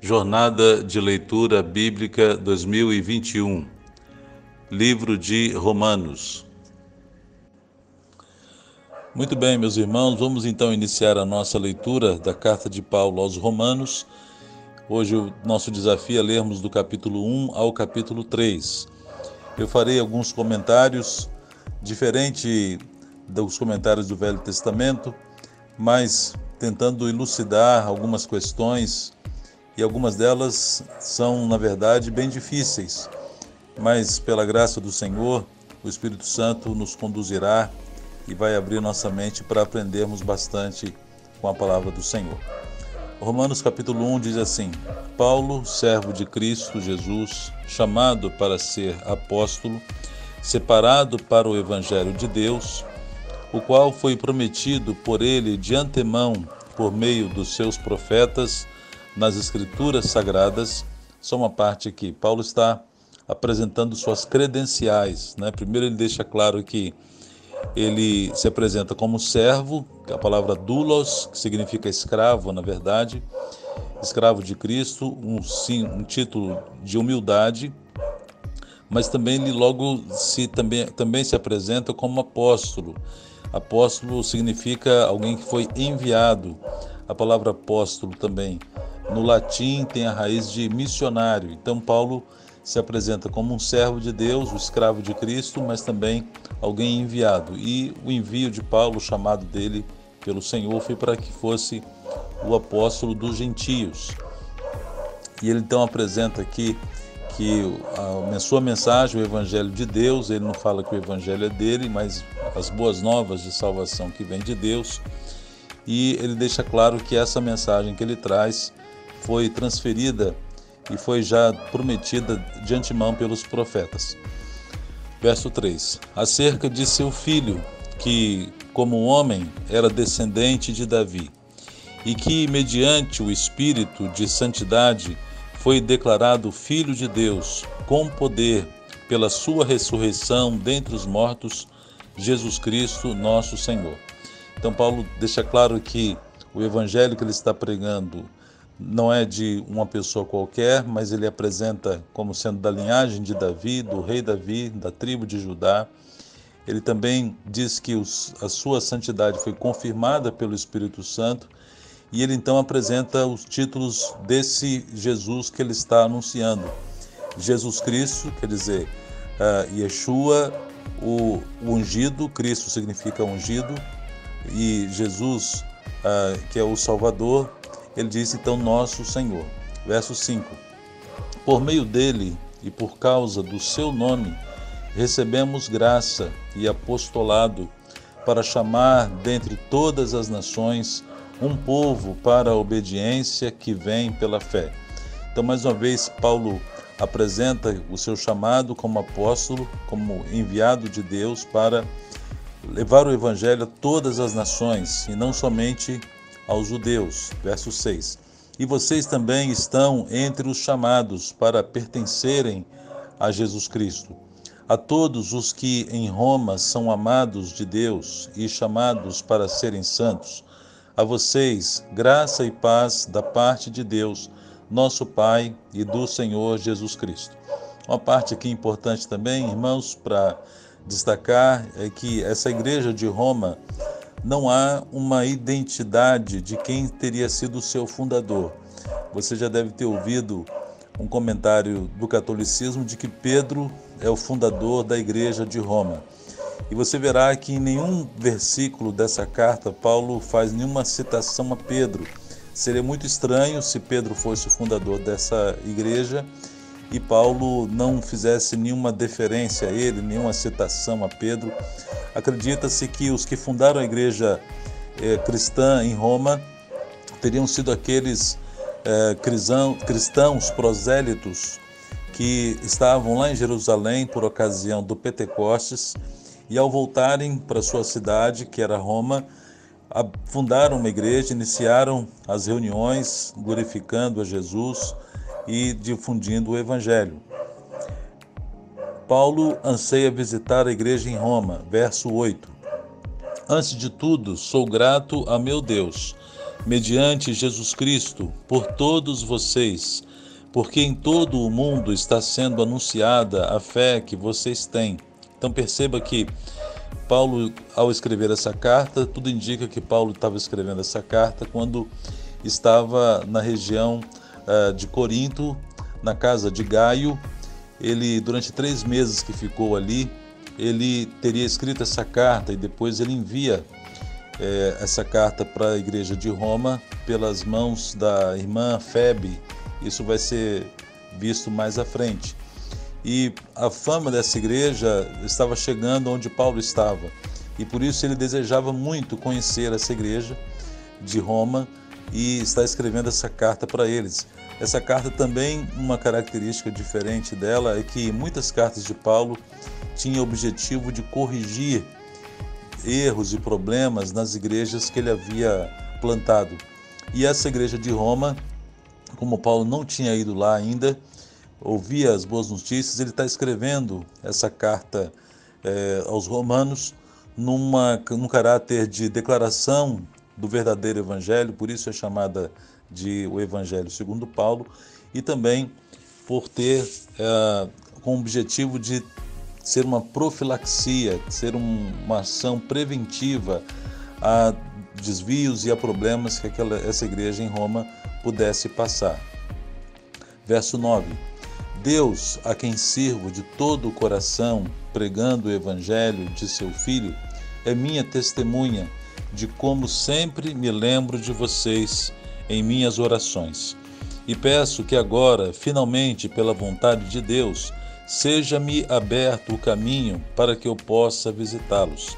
Jornada de Leitura Bíblica 2021, Livro de Romanos. Muito bem, meus irmãos, vamos então iniciar a nossa leitura da carta de Paulo aos Romanos. Hoje o nosso desafio é lermos do capítulo 1 ao capítulo 3. Eu farei alguns comentários, diferente dos comentários do Velho Testamento, mas tentando elucidar algumas questões e algumas delas são, na verdade, bem difíceis, mas pela graça do Senhor, o Espírito Santo nos conduzirá e vai abrir nossa mente para aprendermos bastante com a palavra do Senhor. Romanos capítulo 1 diz assim: Paulo, servo de Cristo Jesus, chamado para ser apóstolo, separado para o evangelho de Deus, o qual foi prometido por ele de antemão por meio dos seus profetas nas Escrituras Sagradas, só uma parte aqui. Paulo está apresentando suas credenciais. Né? Primeiro, ele deixa claro que ele se apresenta como servo, a palavra doulos, que significa escravo, na verdade, escravo de Cristo, um, sim, um título de humildade, mas também ele logo se também, também se apresenta como apóstolo. Apóstolo significa alguém que foi enviado. A palavra apóstolo também no latim tem a raiz de missionário. Então, Paulo se apresenta como um servo de Deus, o escravo de Cristo, mas também alguém enviado. E o envio de Paulo, chamado dele pelo Senhor, foi para que fosse o apóstolo dos gentios. E ele então apresenta aqui que a sua mensagem, o evangelho de Deus, ele não fala que o evangelho é dele, mas as boas novas de salvação que vem de Deus. E ele deixa claro que essa mensagem que ele traz foi transferida e foi já prometida de antemão pelos profetas. Verso 3: Acerca de seu filho, que, como homem, era descendente de Davi, e que, mediante o Espírito de Santidade, foi declarado Filho de Deus, com poder, pela sua ressurreição dentre os mortos, Jesus Cristo, nosso Senhor. Então, Paulo deixa claro que o evangelho que ele está pregando não é de uma pessoa qualquer, mas ele apresenta como sendo da linhagem de Davi, do rei Davi, da tribo de Judá. Ele também diz que os, a sua santidade foi confirmada pelo Espírito Santo e ele então apresenta os títulos desse Jesus que ele está anunciando. Jesus Cristo, quer dizer, uh, Yeshua, o, o ungido, Cristo significa ungido, e Jesus, uh, que é o Salvador, ele diz então nosso Senhor. Verso 5: Por meio dele e por causa do seu nome, recebemos graça e apostolado para chamar dentre todas as nações um povo para a obediência que vem pela fé. Então, mais uma vez, Paulo apresenta o seu chamado como apóstolo, como enviado de Deus para levar o evangelho a todas as nações e não somente aos judeus. Verso 6. E vocês também estão entre os chamados para pertencerem a Jesus Cristo. A todos os que em Roma são amados de Deus e chamados para serem santos, a vocês graça e paz da parte de Deus, nosso Pai e do Senhor Jesus Cristo. Uma parte aqui importante também, irmãos, para destacar é que essa igreja de Roma não há uma identidade de quem teria sido o seu fundador. Você já deve ter ouvido um comentário do catolicismo de que Pedro é o fundador da igreja de Roma. E você verá que em nenhum versículo dessa carta Paulo faz nenhuma citação a Pedro. Seria muito estranho se Pedro fosse o fundador dessa igreja e Paulo não fizesse nenhuma deferência a ele, nenhuma citação a Pedro. Acredita-se que os que fundaram a igreja eh, cristã em Roma teriam sido aqueles eh, cristãos prosélitos que estavam lá em Jerusalém por ocasião do Pentecostes e ao voltarem para sua cidade, que era Roma, fundaram uma igreja, iniciaram as reuniões glorificando a Jesus, e difundindo o Evangelho. Paulo anseia visitar a igreja em Roma, verso 8. Antes de tudo, sou grato a meu Deus, mediante Jesus Cristo, por todos vocês, porque em todo o mundo está sendo anunciada a fé que vocês têm. Então perceba que Paulo, ao escrever essa carta, tudo indica que Paulo estava escrevendo essa carta quando estava na região uh, de Corinto, na casa de Gaio. Ele, durante três meses que ficou ali, ele teria escrito essa carta e depois ele envia eh, essa carta para a igreja de Roma pelas mãos da irmã Febe. Isso vai ser visto mais à frente e a fama dessa igreja estava chegando onde Paulo estava. E por isso ele desejava muito conhecer essa igreja de Roma e está escrevendo essa carta para eles. Essa carta também, uma característica diferente dela é que muitas cartas de Paulo tinham o objetivo de corrigir erros e problemas nas igrejas que ele havia plantado. E essa igreja de Roma, como Paulo não tinha ido lá ainda, ouvia as boas notícias, ele está escrevendo essa carta é, aos romanos numa, num caráter de declaração do verdadeiro evangelho, por isso é chamada de o Evangelho segundo Paulo, e também por ter é, com o objetivo de ser uma profilaxia, ser um, uma ação preventiva a desvios e a problemas que aquela, essa igreja em Roma pudesse passar. Verso 9: Deus, a quem sirvo de todo o coração, pregando o Evangelho de seu Filho, é minha testemunha de como sempre me lembro de vocês em minhas orações. E peço que agora, finalmente, pela vontade de Deus, seja-me aberto o caminho para que eu possa visitá-los.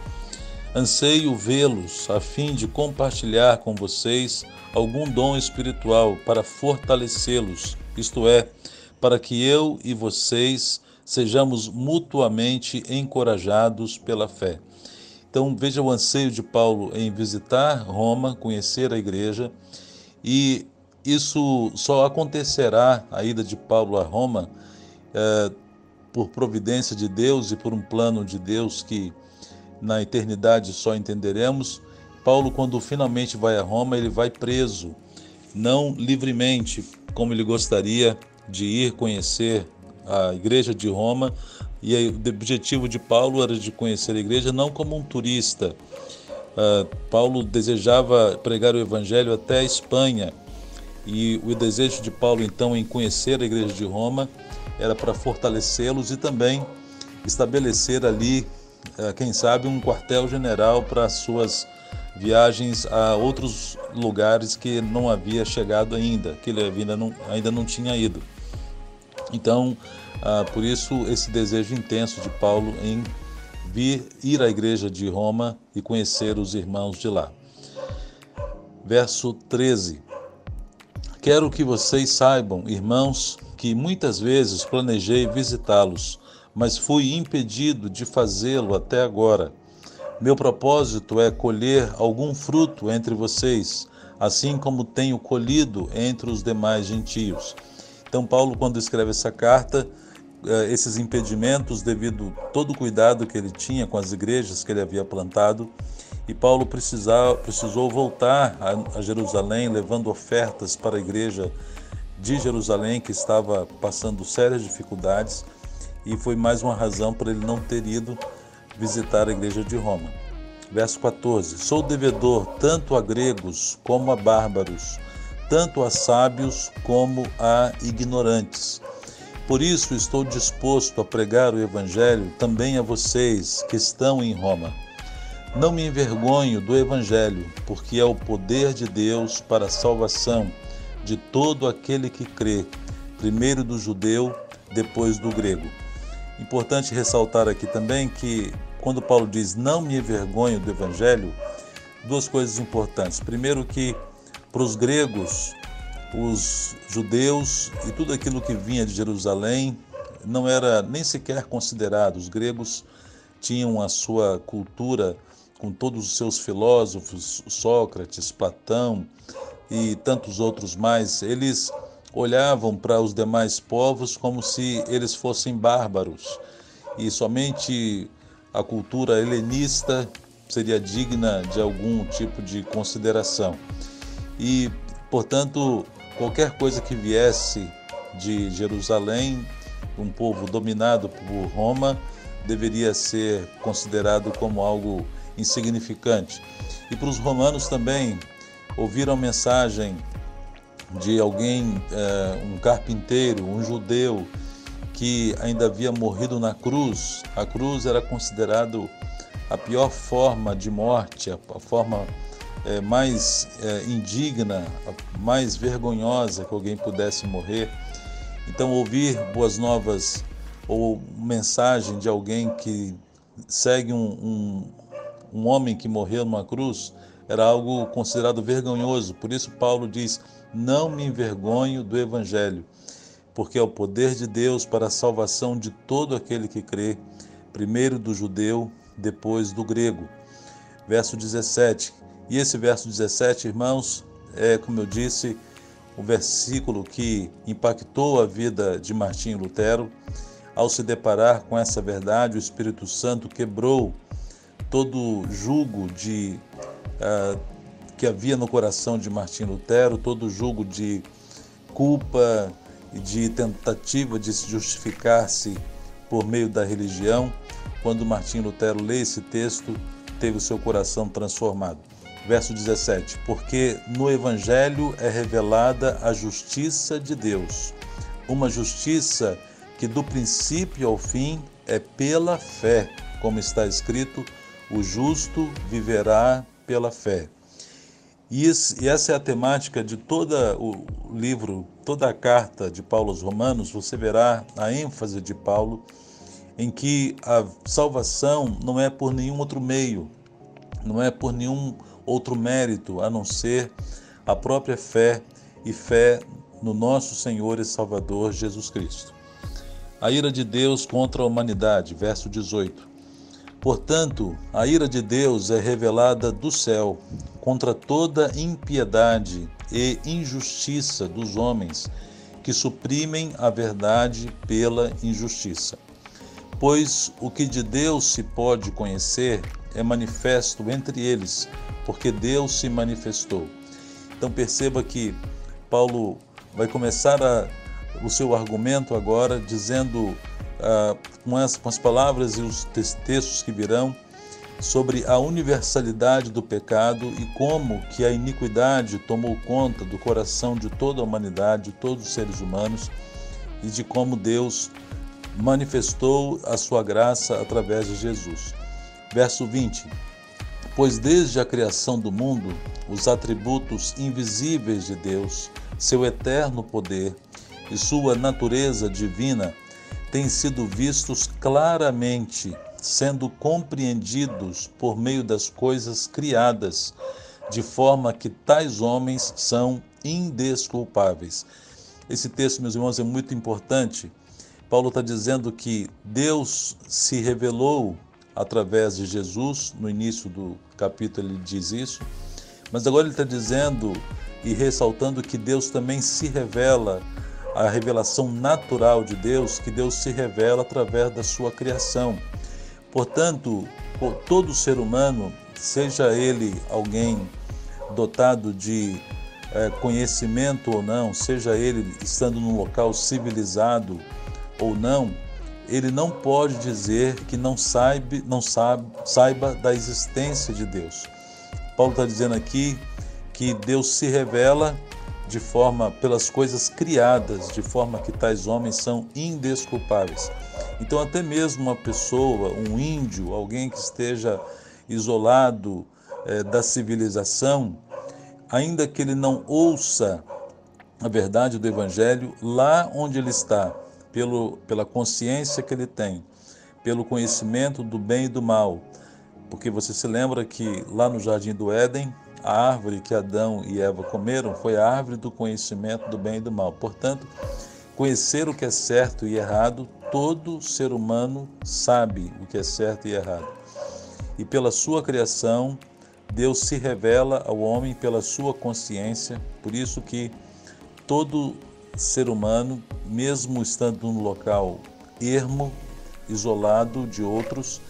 Anseio vê-los a fim de compartilhar com vocês algum dom espiritual para fortalecê-los, isto é, para que eu e vocês sejamos mutuamente encorajados pela fé. Então veja o anseio de Paulo em visitar Roma, conhecer a igreja, e isso só acontecerá, a ida de Paulo a Roma, é, por providência de Deus e por um plano de Deus que na eternidade só entenderemos. Paulo, quando finalmente vai a Roma, ele vai preso, não livremente, como ele gostaria de ir conhecer a igreja de Roma e o objetivo de Paulo era de conhecer a igreja não como um turista. Uh, Paulo desejava pregar o evangelho até a Espanha e o desejo de Paulo então em conhecer a igreja de Roma era para fortalecê-los e também estabelecer ali, uh, quem sabe, um quartel-general para suas viagens a outros lugares que não havia chegado ainda, que ele ainda não, ainda não tinha ido. Então, ah, por isso, esse desejo intenso de Paulo em vir ir à igreja de Roma e conhecer os irmãos de lá. Verso 13. Quero que vocês saibam, irmãos, que muitas vezes planejei visitá-los, mas fui impedido de fazê-lo até agora. Meu propósito é colher algum fruto entre vocês, assim como tenho colhido entre os demais gentios. Então, Paulo, quando escreve essa carta, esses impedimentos, devido todo o cuidado que ele tinha com as igrejas que ele havia plantado, e Paulo precisar, precisou voltar a Jerusalém, levando ofertas para a igreja de Jerusalém, que estava passando sérias dificuldades, e foi mais uma razão para ele não ter ido visitar a igreja de Roma. Verso 14: Sou devedor tanto a gregos como a bárbaros tanto a sábios como a ignorantes. Por isso estou disposto a pregar o Evangelho também a vocês que estão em Roma. Não me envergonho do Evangelho, porque é o poder de Deus para a salvação de todo aquele que crê, primeiro do judeu, depois do grego. Importante ressaltar aqui também que, quando Paulo diz não me envergonho do Evangelho, duas coisas importantes. Primeiro, que para os gregos, os judeus e tudo aquilo que vinha de Jerusalém não era nem sequer considerado. Os gregos tinham a sua cultura com todos os seus filósofos, Sócrates, Platão e tantos outros mais. Eles olhavam para os demais povos como se eles fossem bárbaros e somente a cultura helenista seria digna de algum tipo de consideração. e, portanto, qualquer coisa que viesse de Jerusalém, um povo dominado por Roma, deveria ser considerado como algo insignificante. E para os romanos também, ouvir a mensagem de alguém, é, um carpinteiro, um judeu, que ainda havia morrido na cruz. A cruz era considerado a pior forma de morte, a, forma é, mais é, indigna, mais vergonhosa que alguém pudesse morrer. Então, ouvir boas novas ou mensagem de alguém que segue um, um, um homem que morreu numa cruz era algo considerado vergonhoso. Por isso, Paulo diz: Não me envergonho do Evangelho, porque é o poder de Deus para a salvação de todo aquele que crê, primeiro do judeu, depois do grego. Verso 17. E esse verso 17, irmãos, é, como eu disse, o versículo que impactou a vida de Martinho Lutero. Ao se deparar com essa verdade, o Espírito Santo quebrou todo jugo de uh, que havia no coração de Martinho Lutero, todo jugo de culpa e de tentativa de se justificar-se por meio da religião. Quando Martinho Lutero lê esse texto, teve o seu coração transformado. Verso 17: Porque no Evangelho é revelada a justiça de Deus, uma justiça que do princípio ao fim é pela fé, como está escrito: o justo viverá pela fé. E essa é a temática de todo o livro, toda a carta de Paulo aos Romanos. Você verá a ênfase de Paulo em que a salvação não é por nenhum outro meio, não é por nenhum outro mérito a não ser a própria fé e fé no nosso Senhor e Salvador Jesus Cristo. A ira de Deus contra a humanidade, verso 18. Portanto, a ira de Deus é revelada do céu contra toda impiedade e injustiça dos homens que suprimem a verdade pela injustiça. Pois o que de Deus se pode conhecer é manifesto entre eles, porque Deus se manifestou. Então perceba que Paulo vai começar a, o seu argumento agora dizendo ah, com, as, com as palavras e os textos que virão sobre a universalidade do pecado e como que a iniquidade tomou conta do coração de toda a humanidade, de todos os seres humanos, e de como Deus manifestou a sua graça através de Jesus. Verso 20: Pois desde a criação do mundo, os atributos invisíveis de Deus, seu eterno poder e sua natureza divina têm sido vistos claramente, sendo compreendidos por meio das coisas criadas, de forma que tais homens são indesculpáveis. Esse texto, meus irmãos, é muito importante. Paulo está dizendo que Deus se revelou através de Jesus, no início do capítulo ele diz isso, mas agora ele está dizendo e ressaltando que Deus também se revela a revelação natural de Deus, que Deus se revela através da sua criação. Portanto, todo ser humano, seja ele alguém dotado de é, conhecimento ou não, seja ele estando num local civilizado ou não, ele não pode dizer que não sabe, não sabe, saiba da existência de Deus. Paulo está dizendo aqui que Deus se revela de forma pelas coisas criadas, de forma que tais homens são indesculpáveis. Então, até mesmo uma pessoa, um índio, alguém que esteja isolado é, da civilização, ainda que ele não ouça a verdade do Evangelho, lá onde ele está, pelo, pela consciência que ele tem, pelo conhecimento do bem e do mal, porque você se lembra que lá no Jardim do Éden, a árvore que Adão e Eva comeram foi a árvore do conhecimento do bem e do mal. Portanto, conhecer o que é certo e errado, todo ser humano sabe o que é certo e errado. E pela sua criação, Deus se revela ao homem pela sua consciência, por isso que todo ser humano, mesmo estando num local ermo, isolado de outros,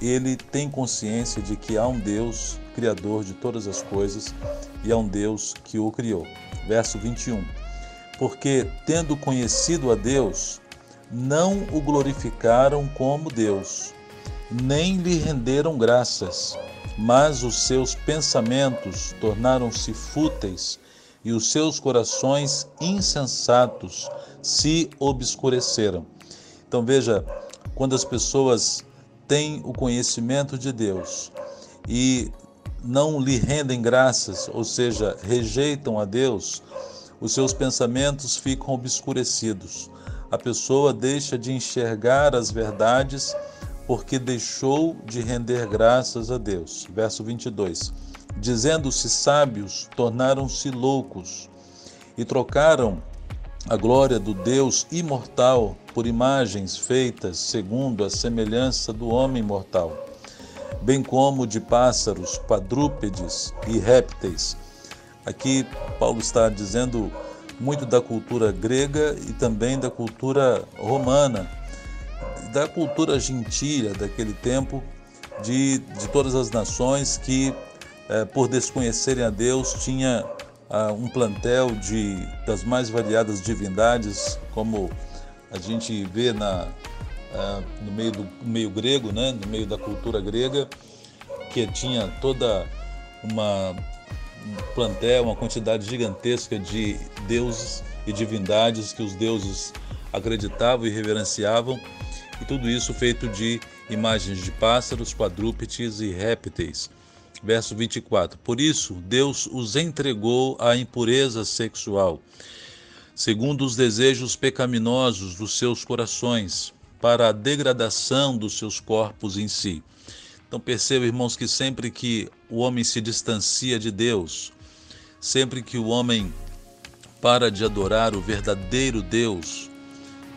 ele tem consciência de que há um Deus, Criador de todas as coisas, e a um Deus que o criou. Verso 21. Porque, tendo conhecido a Deus, não o glorificaram como Deus, nem lhe renderam graças, mas os seus pensamentos tornaram-se fúteis e os seus corações insensatos se obscureceram. Então veja, quando as pessoas têm o conhecimento de Deus e não lhe rendem graças, ou seja, rejeitam a Deus, os seus pensamentos ficam obscurecidos. A pessoa deixa de enxergar as verdades porque deixou de render graças a Deus. Verso 22. Dizendo-se sábios, tornaram-se loucos e trocaram a glória do Deus imortal por imagens feitas segundo a semelhança do homem mortal, bem como de pássaros, quadrúpedes e répteis. Aqui Paulo está dizendo muito da cultura grega e também da cultura romana, da cultura gentília daquele tempo, de, de todas as nações que, por desconhecerem a Deus, tinha uh, um plantel de, das mais variadas divindades, como a gente vê na, uh, no meio do meio grego, né, no meio da cultura grega, que tinha toda uma um plantel, uma quantidade gigantesca de deuses e divindades que os deuses acreditavam e reverenciavam, e tudo isso feito de imagens de pássaros, quadrúpedes e répteis. Verso 24: Por isso Deus os entregou à impureza sexual, segundo os desejos pecaminosos dos seus corações, para a degradação dos seus corpos em si. Então perceba, irmãos, que sempre que o homem se distancia de Deus, sempre que o homem para de adorar o verdadeiro Deus,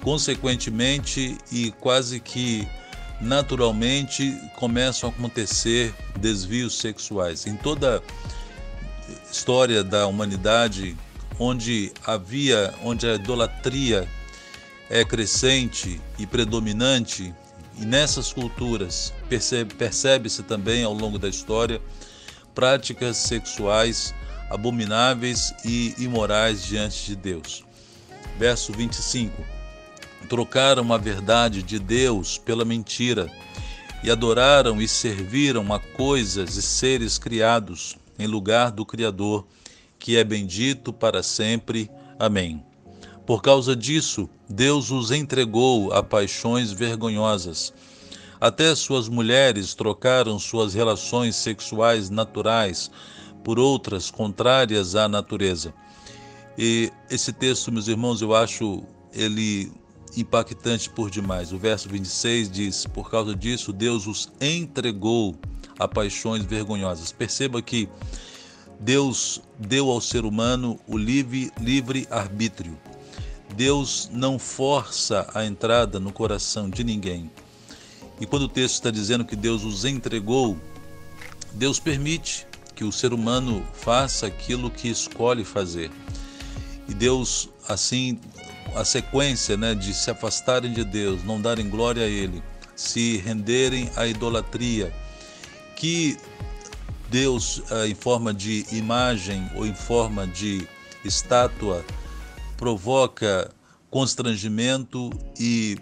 consequentemente e quase que naturalmente começam a acontecer desvios sexuais. Em toda a história da humanidade, onde havia, onde a idolatria é crescente e predominante, e nessas culturas percebe-se percebe também ao longo da história práticas sexuais abomináveis e imorais diante de Deus. Verso 25 trocaram a verdade de Deus pela mentira e adoraram e serviram a coisas e seres criados em lugar do Criador, que é bendito para sempre. Amém. Por causa disso, Deus os entregou a paixões vergonhosas. Até suas mulheres trocaram suas relações sexuais naturais por outras contrárias à natureza. E esse texto, meus irmãos, eu acho ele impactante por demais. O verso 26 diz: Por causa disso, Deus os entregou a paixões vergonhosas. Perceba que Deus deu ao ser humano o livre, livre arbítrio. Deus não força a entrada no coração de ninguém. E quando o texto está dizendo que Deus os entregou, Deus permite que o ser humano faça aquilo que escolhe fazer. E Deus, assim, a sequência né, de se afastarem de Deus, não darem glória a Ele, se renderem à idolatria, que Deus, eh, em forma de imagem ou em forma de estátua, provoca constrangimento e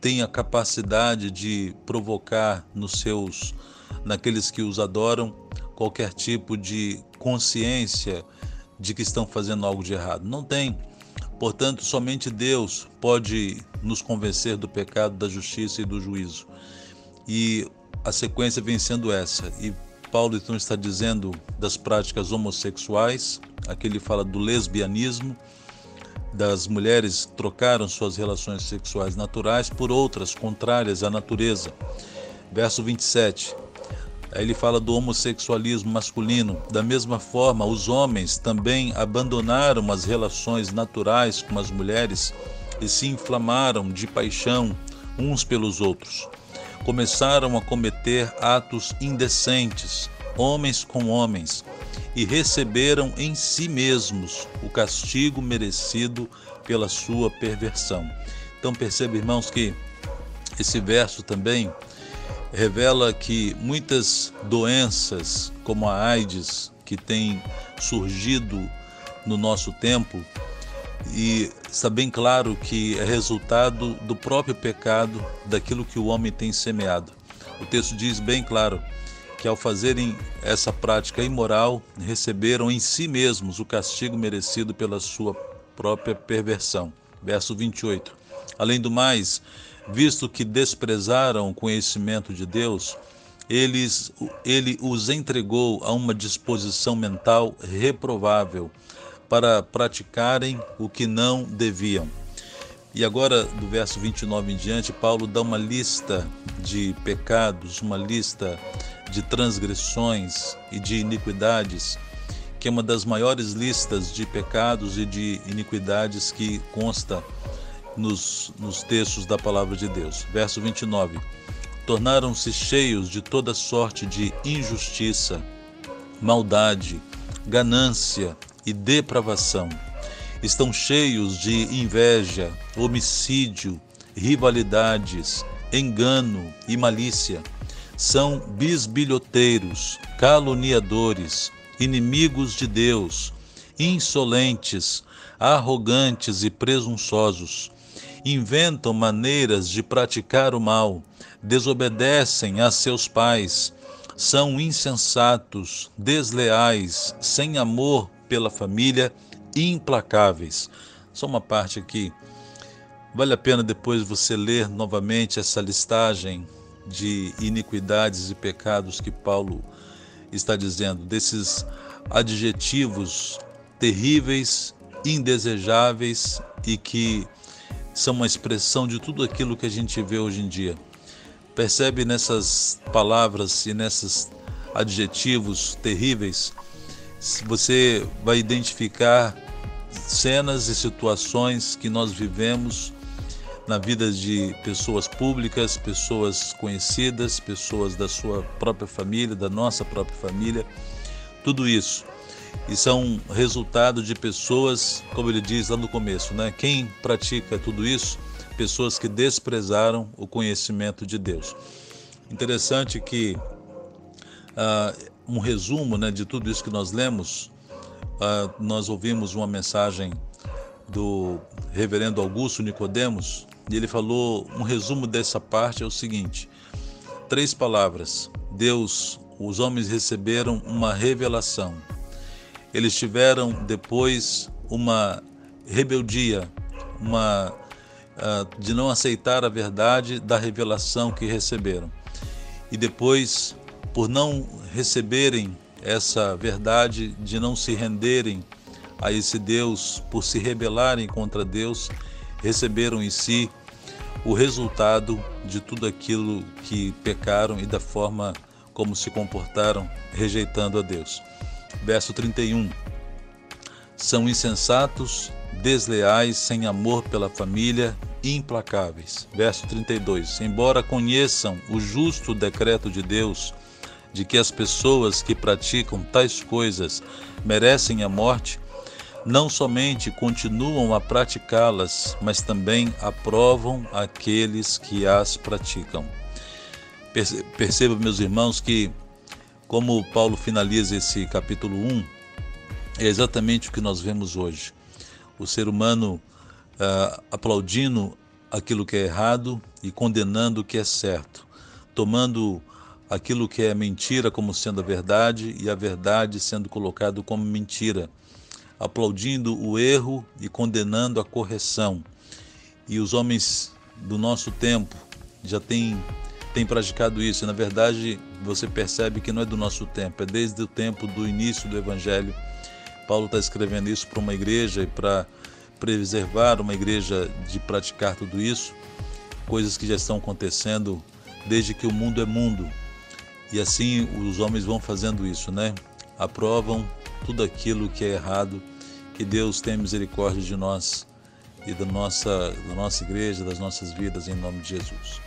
tem a capacidade de provocar nos seus, naqueles que os adoram, qualquer tipo de consciência de que estão fazendo algo de errado. Não tem. Portanto, somente Deus pode nos convencer do pecado, da justiça e do juízo. E a sequência vem sendo essa. E Paulo então está dizendo das práticas homossexuais, aqui ele fala do lesbianismo, das mulheres trocaram suas relações sexuais naturais por outras contrárias à natureza. Verso 27. Aí ele fala do homossexualismo masculino. Da mesma forma, os homens também abandonaram as relações naturais com as mulheres e se inflamaram de paixão uns pelos outros. Começaram a cometer atos indecentes, homens com homens, e receberam em si mesmos o castigo merecido pela sua perversão. Então perceba, irmãos, que esse verso também revela que muitas doenças, como a AIDS, que tem surgido no nosso tempo e está bem claro que é resultado do próprio pecado, daquilo que o homem tem semeado. O texto diz bem claro que ao fazerem essa prática imoral, receberam em si mesmos o castigo merecido pela sua própria perversão. Verso 28. Além do mais, visto que desprezaram o conhecimento de Deus, eles, ele os entregou a uma disposição mental reprovável para praticarem o que não deviam. E agora, do verso 29 em diante, Paulo dá uma lista de pecados, uma lista de transgressões e de iniquidades, que é uma das maiores listas de pecados e de iniquidades que consta nos, nos textos da palavra de Deus. Verso 29. Tornaram-se cheios de toda sorte de injustiça, maldade, ganância e depravação. Estão cheios de inveja, homicídio, rivalidades, engano e malícia. São bisbilhoteiros, caluniadores, inimigos de Deus, insolentes, arrogantes e presunçosos. Inventam maneiras de praticar o mal, desobedecem a seus pais, são insensatos, desleais, sem amor pela família, implacáveis. Só uma parte aqui. Vale a pena depois você ler novamente essa listagem de iniquidades e pecados que Paulo está dizendo, desses adjetivos terríveis, indesejáveis e que são uma expressão de tudo aquilo que a gente vê hoje em dia. Percebe nessas palavras e nesses adjetivos terríveis você vai identificar cenas e situações que nós vivemos na vida de pessoas públicas, pessoas conhecidas, pessoas da sua própria família, da nossa própria família, tudo isso. E são resultado de pessoas, como ele diz lá no começo, né? Quem pratica tudo isso? Pessoas que desprezaram o conhecimento de Deus. Interessante que ah, um resumo né, de tudo isso que nós lemos, uh, nós ouvimos uma mensagem do reverendo Augusto Nicodemos, e ele falou, um resumo dessa parte é o seguinte, três palavras, Deus, os homens receberam uma revelação, eles tiveram depois uma rebeldia, uma uh, de não aceitar a verdade da revelação que receberam. E depois por não receberem essa verdade, de não se renderem a esse Deus, por se rebelarem contra Deus, receberam em si o resultado de tudo aquilo que pecaram e da forma como se comportaram, rejeitando a Deus. Verso 31. São insensatos, desleais, sem amor pela família, implacáveis. Verso 32. Embora conheçam o justo decreto de Deus, de que as pessoas que praticam tais coisas merecem a morte, não somente continuam a praticá-las, mas também aprovam aqueles que as praticam. Perceba, meus irmãos, que como Paulo finaliza esse capítulo 1, é exatamente o que nós vemos hoje. O ser humano uh, aplaudindo aquilo que é errado e condenando o que é certo, tomando aquilo que é mentira como sendo a verdade e a verdade sendo colocado como mentira, aplaudindo o erro e condenando a correção. E os homens do nosso tempo já têm, têm praticado isso. E, na verdade, você percebe que não é do nosso tempo, é desde o tempo do início do Evangelho. Paulo está escrevendo isso para uma igreja e para preservar uma igreja de praticar tudo isso, coisas que já estão acontecendo desde que o mundo é mundo. E assim os homens vão fazendo isso, né? Aprovam tudo aquilo que é errado. Que Deus tenha misericórdia de nós e da nossa, da nossa igreja, das nossas vidas, em nome de Jesus.